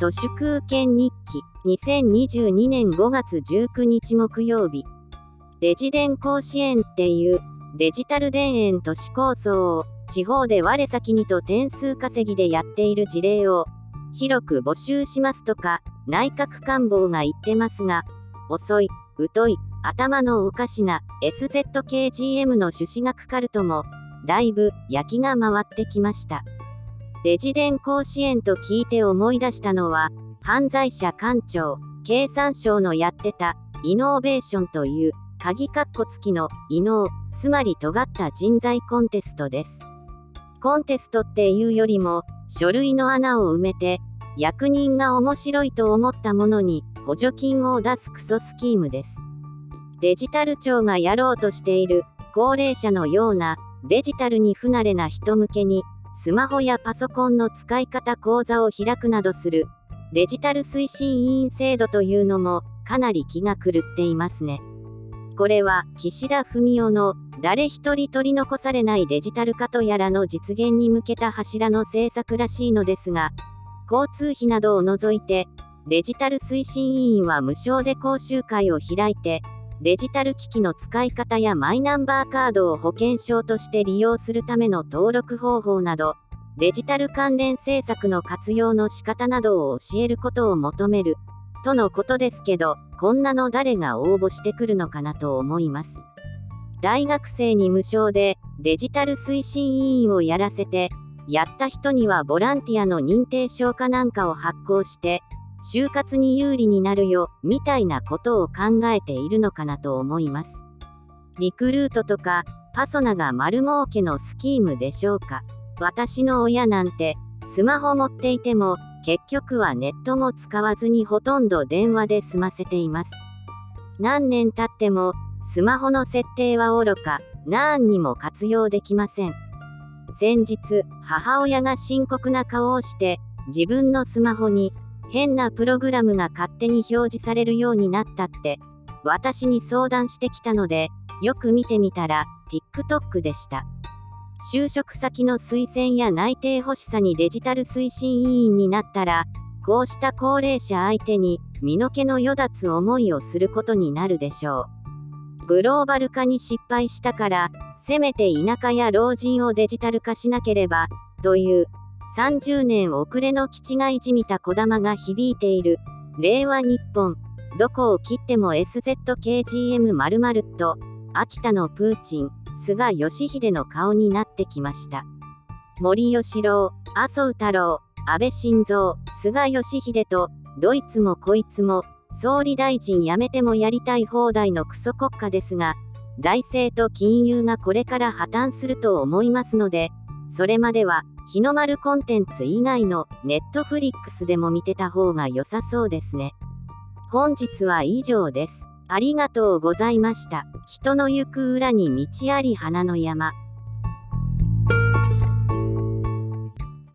都市空権日記2022年5月19日木曜日。デジ電甲子園っていうデジタル田園都市構想を地方で我先にと点数稼ぎでやっている事例を広く募集しますとか内閣官房が言ってますが遅い疎い頭のおかしな SZKGM の朱子学カルトもだいぶ焼きが回ってきました。デジ電甲子園と聞いて思い出したのは犯罪者官庁経産省のやってたイノベーションという鍵括弧付きの異能つまり尖った人材コンテストです。コンテストっていうよりも書類の穴を埋めて役人が面白いと思ったものに補助金を出すクソスキームです。デジタル庁がやろうとしている高齢者のようなデジタルに不慣れな人向けにスマホやパソコンの使い方講座を開くなどするデジタル推進委員制度というのもかなり気が狂っていますね。これは岸田文雄の誰一人取り残されないデジタル化とやらの実現に向けた柱の政策らしいのですが、交通費などを除いて、デジタル推進委員は無償で講習会を開いて、デジタル機器の使い方やマイナンバーカードを保険証として利用するための登録方法など、デジタル関連政策の活用の仕方などを教えることを求める、とのことですけど、こんなの誰が応募してくるのかなと思います。大学生に無償でデジタル推進委員をやらせて、やった人にはボランティアの認定証かなんかを発行して、就活に有利になるよ、みたいなことを考えているのかなと思います。リクルートとか、パソナが丸儲けのスキームでしょうか。私の親なんて、スマホ持っていても、結局はネットも使わずにほとんど電話で済ませています。何年経っても、スマホの設定はおろか、何にも活用できません。先日、母親が深刻な顔をして、自分のスマホに変なプログラムが勝手に表示されるようになったって、私に相談してきたので、よく見てみたら、TikTok でした。就職先の推薦や内定欲しさにデジタル推進委員になったら、こうした高齢者相手に身の毛のよだつ思いをすることになるでしょう。グローバル化に失敗したから、せめて田舎や老人をデジタル化しなければ、という30年遅れの気違いじみたこだまが響いている。令和日本。どこを切っても SZKGM○○ と、秋田のプーチン、菅義偉の顔になってきました。森喜朗、麻生太郎、安倍晋三、菅義偉と、どいつもこいつも、総理大臣辞めてもやりたい放題のクソ国家ですが、財政と金融がこれから破綻すると思いますので、それまでは日の丸コンテンツ以外のネットフリックスでも見てた方が良さそうですね。本日は以上です。ありがとうございました。人の行く裏に道あり花の山。